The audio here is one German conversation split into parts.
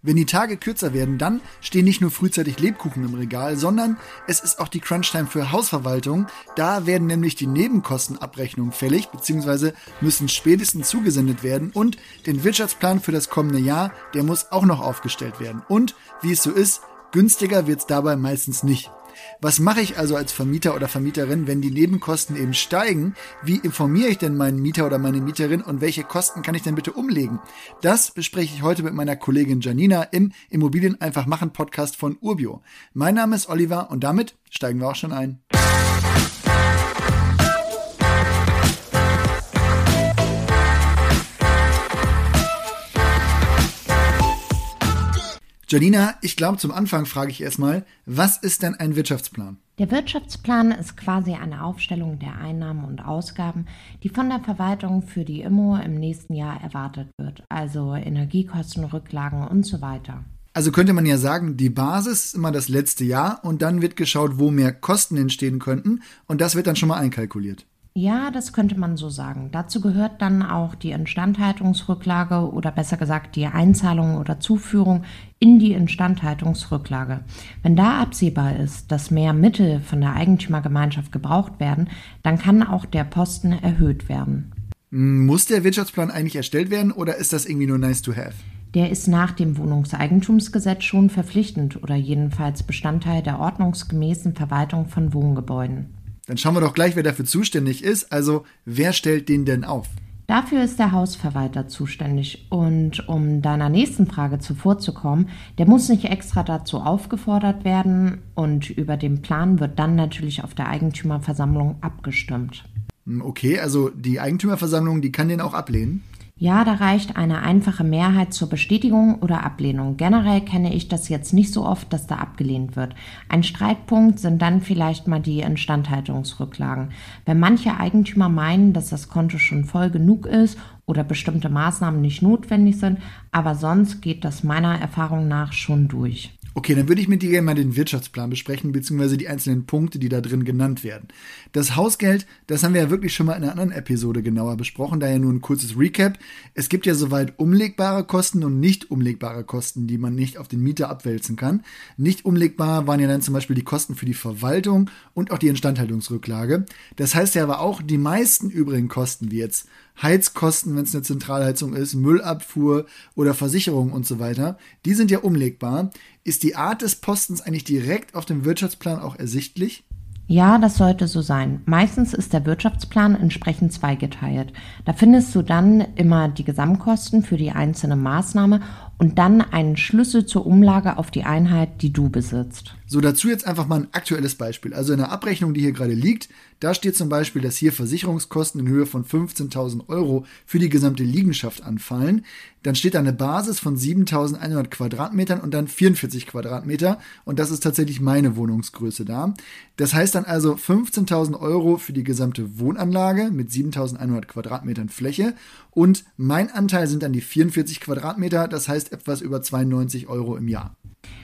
Wenn die Tage kürzer werden, dann stehen nicht nur frühzeitig Lebkuchen im Regal, sondern es ist auch die Crunchtime für Hausverwaltung. Da werden nämlich die Nebenkostenabrechnungen fällig, beziehungsweise müssen spätestens zugesendet werden und den Wirtschaftsplan für das kommende Jahr, der muss auch noch aufgestellt werden. Und wie es so ist, günstiger wird's dabei meistens nicht. Was mache ich also als Vermieter oder Vermieterin, wenn die Nebenkosten eben steigen? Wie informiere ich denn meinen Mieter oder meine Mieterin und welche Kosten kann ich denn bitte umlegen? Das bespreche ich heute mit meiner Kollegin Janina im Immobilien einfach machen Podcast von Urbio. Mein Name ist Oliver und damit steigen wir auch schon ein. Janina, ich glaube, zum Anfang frage ich erstmal, was ist denn ein Wirtschaftsplan? Der Wirtschaftsplan ist quasi eine Aufstellung der Einnahmen und Ausgaben, die von der Verwaltung für die Immo im nächsten Jahr erwartet wird, also Energiekosten, Rücklagen und so weiter. Also könnte man ja sagen, die Basis ist immer das letzte Jahr und dann wird geschaut, wo mehr Kosten entstehen könnten und das wird dann schon mal einkalkuliert. Ja, das könnte man so sagen. Dazu gehört dann auch die Instandhaltungsrücklage oder besser gesagt die Einzahlung oder Zuführung in die Instandhaltungsrücklage. Wenn da absehbar ist, dass mehr Mittel von der Eigentümergemeinschaft gebraucht werden, dann kann auch der Posten erhöht werden. Muss der Wirtschaftsplan eigentlich erstellt werden oder ist das irgendwie nur nice to have? Der ist nach dem Wohnungseigentumsgesetz schon verpflichtend oder jedenfalls Bestandteil der ordnungsgemäßen Verwaltung von Wohngebäuden. Dann schauen wir doch gleich, wer dafür zuständig ist. Also, wer stellt den denn auf? Dafür ist der Hausverwalter zuständig. Und um deiner nächsten Frage zuvorzukommen, der muss nicht extra dazu aufgefordert werden und über den Plan wird dann natürlich auf der Eigentümerversammlung abgestimmt. Hm, okay, also die Eigentümerversammlung, die kann den auch ablehnen? Ja, da reicht eine einfache Mehrheit zur Bestätigung oder Ablehnung. Generell kenne ich das jetzt nicht so oft, dass da abgelehnt wird. Ein Streitpunkt sind dann vielleicht mal die Instandhaltungsrücklagen. Wenn manche Eigentümer meinen, dass das Konto schon voll genug ist oder bestimmte Maßnahmen nicht notwendig sind, aber sonst geht das meiner Erfahrung nach schon durch. Okay, dann würde ich mit dir gerne mal den Wirtschaftsplan besprechen, beziehungsweise die einzelnen Punkte, die da drin genannt werden. Das Hausgeld, das haben wir ja wirklich schon mal in einer anderen Episode genauer besprochen, daher nur ein kurzes Recap. Es gibt ja soweit umlegbare Kosten und nicht umlegbare Kosten, die man nicht auf den Mieter abwälzen kann. Nicht umlegbar waren ja dann zum Beispiel die Kosten für die Verwaltung und auch die Instandhaltungsrücklage. Das heißt ja aber auch, die meisten übrigen Kosten, wie jetzt Heizkosten, wenn es eine Zentralheizung ist, Müllabfuhr oder Versicherung und so weiter, die sind ja umlegbar. Ist die Art des Postens eigentlich direkt auf dem Wirtschaftsplan auch ersichtlich? Ja, das sollte so sein. Meistens ist der Wirtschaftsplan entsprechend zweigeteilt. Da findest du dann immer die Gesamtkosten für die einzelne Maßnahme und dann einen Schlüssel zur Umlage auf die Einheit, die du besitzt. So, dazu jetzt einfach mal ein aktuelles Beispiel. Also in der Abrechnung, die hier gerade liegt, da steht zum Beispiel, dass hier Versicherungskosten in Höhe von 15.000 Euro für die gesamte Liegenschaft anfallen. Dann steht da eine Basis von 7.100 Quadratmetern und dann 44 Quadratmeter. Und das ist tatsächlich meine Wohnungsgröße da. Das heißt dann also 15.000 Euro für die gesamte Wohnanlage mit 7.100 Quadratmetern Fläche. Und mein Anteil sind dann die 44 Quadratmeter. Das heißt etwas über 92 Euro im Jahr.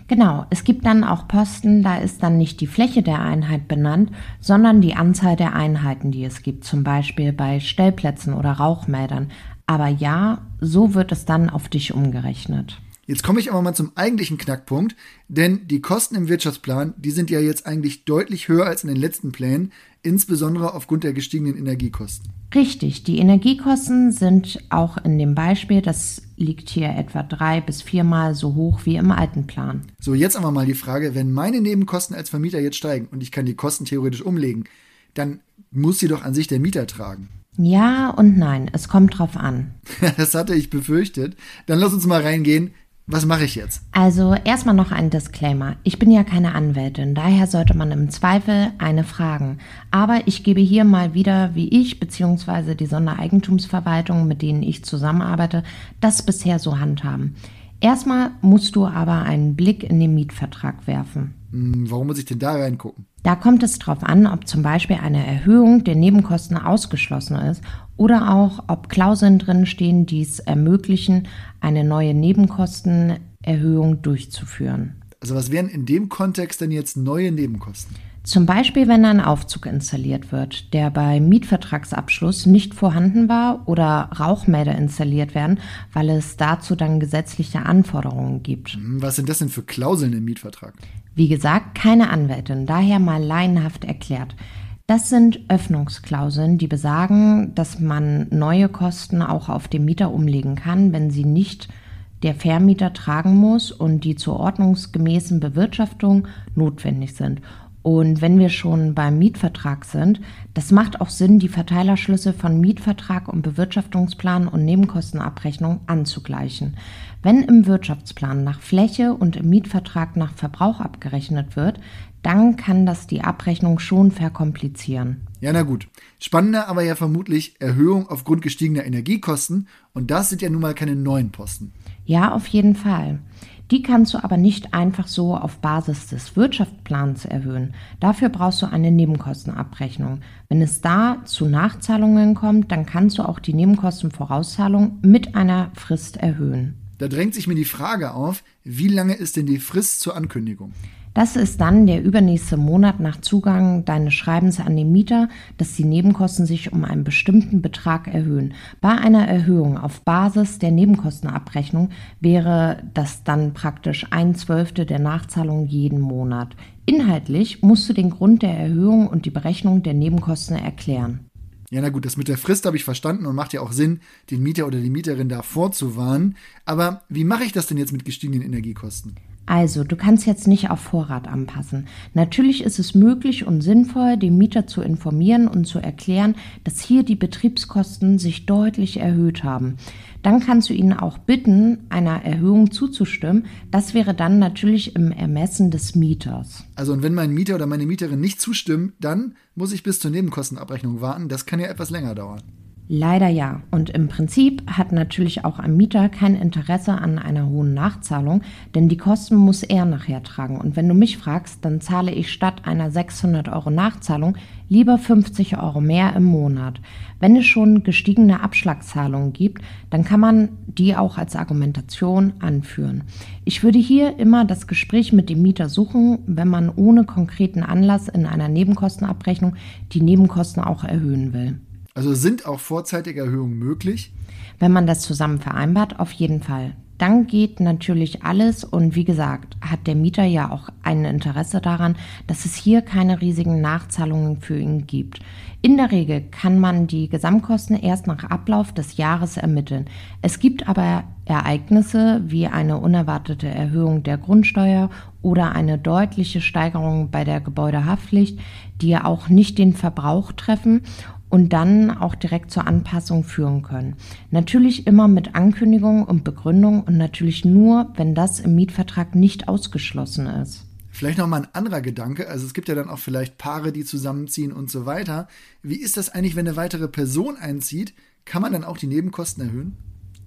Genau, es gibt dann auch Posten, da ist dann nicht die Fläche der Einheit benannt, sondern die Anzahl der Einheiten, die es gibt, zum Beispiel bei Stellplätzen oder Rauchmeldern. Aber ja, so wird es dann auf dich umgerechnet. Jetzt komme ich aber mal zum eigentlichen Knackpunkt, denn die Kosten im Wirtschaftsplan, die sind ja jetzt eigentlich deutlich höher als in den letzten Plänen, insbesondere aufgrund der gestiegenen Energiekosten. Richtig, die Energiekosten sind auch in dem Beispiel, das liegt hier etwa drei bis viermal so hoch wie im alten Plan. So, jetzt aber mal die Frage, wenn meine Nebenkosten als Vermieter jetzt steigen und ich kann die Kosten theoretisch umlegen, dann muss sie doch an sich der Mieter tragen. Ja und nein, es kommt drauf an. das hatte ich befürchtet. Dann lass uns mal reingehen. Was mache ich jetzt? Also erstmal noch ein Disclaimer. Ich bin ja keine Anwältin, daher sollte man im Zweifel eine fragen. Aber ich gebe hier mal wieder, wie ich bzw. die Sondereigentumsverwaltung, mit denen ich zusammenarbeite, das bisher so handhaben. Erstmal musst du aber einen Blick in den Mietvertrag werfen. Hm, warum muss ich denn da reingucken? Da kommt es darauf an, ob zum Beispiel eine Erhöhung der Nebenkosten ausgeschlossen ist oder auch, ob Klauseln drinstehen, die es ermöglichen, eine neue Nebenkostenerhöhung durchzuführen. Also was wären in dem Kontext denn jetzt neue Nebenkosten? Zum Beispiel, wenn ein Aufzug installiert wird, der bei Mietvertragsabschluss nicht vorhanden war oder Rauchmelder installiert werden, weil es dazu dann gesetzliche Anforderungen gibt. Hm, was sind das denn für Klauseln im Mietvertrag? Wie gesagt, keine Anwältin, daher mal laienhaft erklärt. Das sind Öffnungsklauseln, die besagen, dass man neue Kosten auch auf den Mieter umlegen kann, wenn sie nicht der Vermieter tragen muss und die zur ordnungsgemäßen Bewirtschaftung notwendig sind. Und wenn wir schon beim Mietvertrag sind, das macht auch Sinn, die Verteilerschlüsse von Mietvertrag und Bewirtschaftungsplan und Nebenkostenabrechnung anzugleichen. Wenn im Wirtschaftsplan nach Fläche und im Mietvertrag nach Verbrauch abgerechnet wird, dann kann das die Abrechnung schon verkomplizieren. Ja, na gut. Spannender aber ja vermutlich Erhöhung aufgrund gestiegener Energiekosten und das sind ja nun mal keine neuen Posten. Ja, auf jeden Fall. Die kannst du aber nicht einfach so auf Basis des Wirtschaftsplans erhöhen. Dafür brauchst du eine Nebenkostenabrechnung. Wenn es da zu Nachzahlungen kommt, dann kannst du auch die Nebenkostenvorauszahlung mit einer Frist erhöhen. Da drängt sich mir die Frage auf, wie lange ist denn die Frist zur Ankündigung? Das ist dann der übernächste Monat nach Zugang deines Schreibens an den Mieter, dass die Nebenkosten sich um einen bestimmten Betrag erhöhen. Bei einer Erhöhung auf Basis der Nebenkostenabrechnung wäre das dann praktisch ein Zwölfte der Nachzahlung jeden Monat. Inhaltlich musst du den Grund der Erhöhung und die Berechnung der Nebenkosten erklären. Ja, na gut, das mit der Frist habe ich verstanden und macht ja auch Sinn, den Mieter oder die Mieterin da vorzuwarnen. Aber wie mache ich das denn jetzt mit gestiegenen Energiekosten? Also, du kannst jetzt nicht auf Vorrat anpassen. Natürlich ist es möglich und sinnvoll, den Mieter zu informieren und zu erklären, dass hier die Betriebskosten sich deutlich erhöht haben. Dann kannst du ihn auch bitten, einer Erhöhung zuzustimmen. Das wäre dann natürlich im Ermessen des Mieters. Also, und wenn mein Mieter oder meine Mieterin nicht zustimmt, dann muss ich bis zur Nebenkostenabrechnung warten. Das kann ja etwas länger dauern. Leider ja. Und im Prinzip hat natürlich auch ein Mieter kein Interesse an einer hohen Nachzahlung, denn die Kosten muss er nachher tragen. Und wenn du mich fragst, dann zahle ich statt einer 600 Euro Nachzahlung lieber 50 Euro mehr im Monat. Wenn es schon gestiegene Abschlagszahlungen gibt, dann kann man die auch als Argumentation anführen. Ich würde hier immer das Gespräch mit dem Mieter suchen, wenn man ohne konkreten Anlass in einer Nebenkostenabrechnung die Nebenkosten auch erhöhen will. Also sind auch vorzeitige Erhöhungen möglich? Wenn man das zusammen vereinbart, auf jeden Fall. Dann geht natürlich alles und wie gesagt, hat der Mieter ja auch ein Interesse daran, dass es hier keine riesigen Nachzahlungen für ihn gibt. In der Regel kann man die Gesamtkosten erst nach Ablauf des Jahres ermitteln. Es gibt aber Ereignisse wie eine unerwartete Erhöhung der Grundsteuer oder eine deutliche Steigerung bei der Gebäudehaftpflicht, die auch nicht den Verbrauch treffen und dann auch direkt zur Anpassung führen können. Natürlich immer mit Ankündigung und Begründung und natürlich nur, wenn das im Mietvertrag nicht ausgeschlossen ist. Vielleicht noch mal ein anderer Gedanke. Also es gibt ja dann auch vielleicht Paare, die zusammenziehen und so weiter. Wie ist das eigentlich, wenn eine weitere Person einzieht? Kann man dann auch die Nebenkosten erhöhen?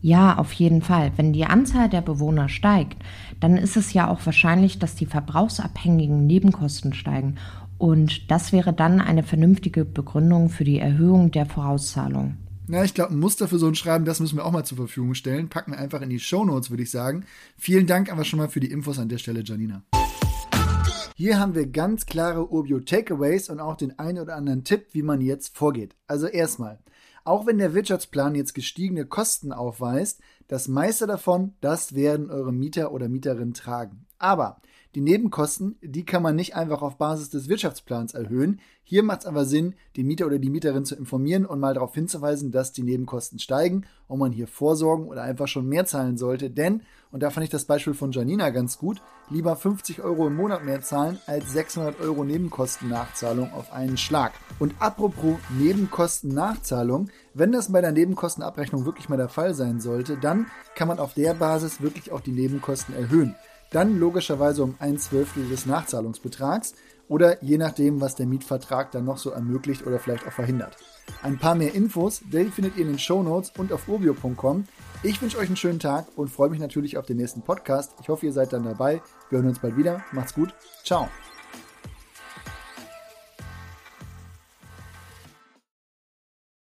Ja, auf jeden Fall. Wenn die Anzahl der Bewohner steigt, dann ist es ja auch wahrscheinlich, dass die verbrauchsabhängigen Nebenkosten steigen. Und das wäre dann eine vernünftige Begründung für die Erhöhung der Vorauszahlung. Na, ich glaube, ein Muster für so ein Schreiben, das müssen wir auch mal zur Verfügung stellen. Packen wir einfach in die Show Notes, würde ich sagen. Vielen Dank aber schon mal für die Infos an der Stelle, Janina. Hier haben wir ganz klare Urbio Takeaways und auch den einen oder anderen Tipp, wie man jetzt vorgeht. Also erstmal, auch wenn der Wirtschaftsplan jetzt gestiegene Kosten aufweist, das meiste davon, das werden eure Mieter oder Mieterinnen tragen. Aber die Nebenkosten, die kann man nicht einfach auf Basis des Wirtschaftsplans erhöhen. Hier macht es aber Sinn, den Mieter oder die Mieterin zu informieren und mal darauf hinzuweisen, dass die Nebenkosten steigen und man hier vorsorgen oder einfach schon mehr zahlen sollte. Denn, und da fand ich das Beispiel von Janina ganz gut, lieber 50 Euro im Monat mehr zahlen als 600 Euro Nebenkostennachzahlung auf einen Schlag. Und apropos Nebenkostennachzahlung, wenn das bei der Nebenkostenabrechnung wirklich mal der Fall sein sollte, dann kann man auf der Basis wirklich auch die Nebenkosten erhöhen dann logischerweise um ein Zwölftel des Nachzahlungsbetrags oder je nachdem, was der Mietvertrag dann noch so ermöglicht oder vielleicht auch verhindert. Ein paar mehr Infos, die findet ihr in den Show Notes und auf urbio.com. Ich wünsche euch einen schönen Tag und freue mich natürlich auf den nächsten Podcast. Ich hoffe, ihr seid dann dabei. Wir hören uns bald wieder. Macht's gut. Ciao.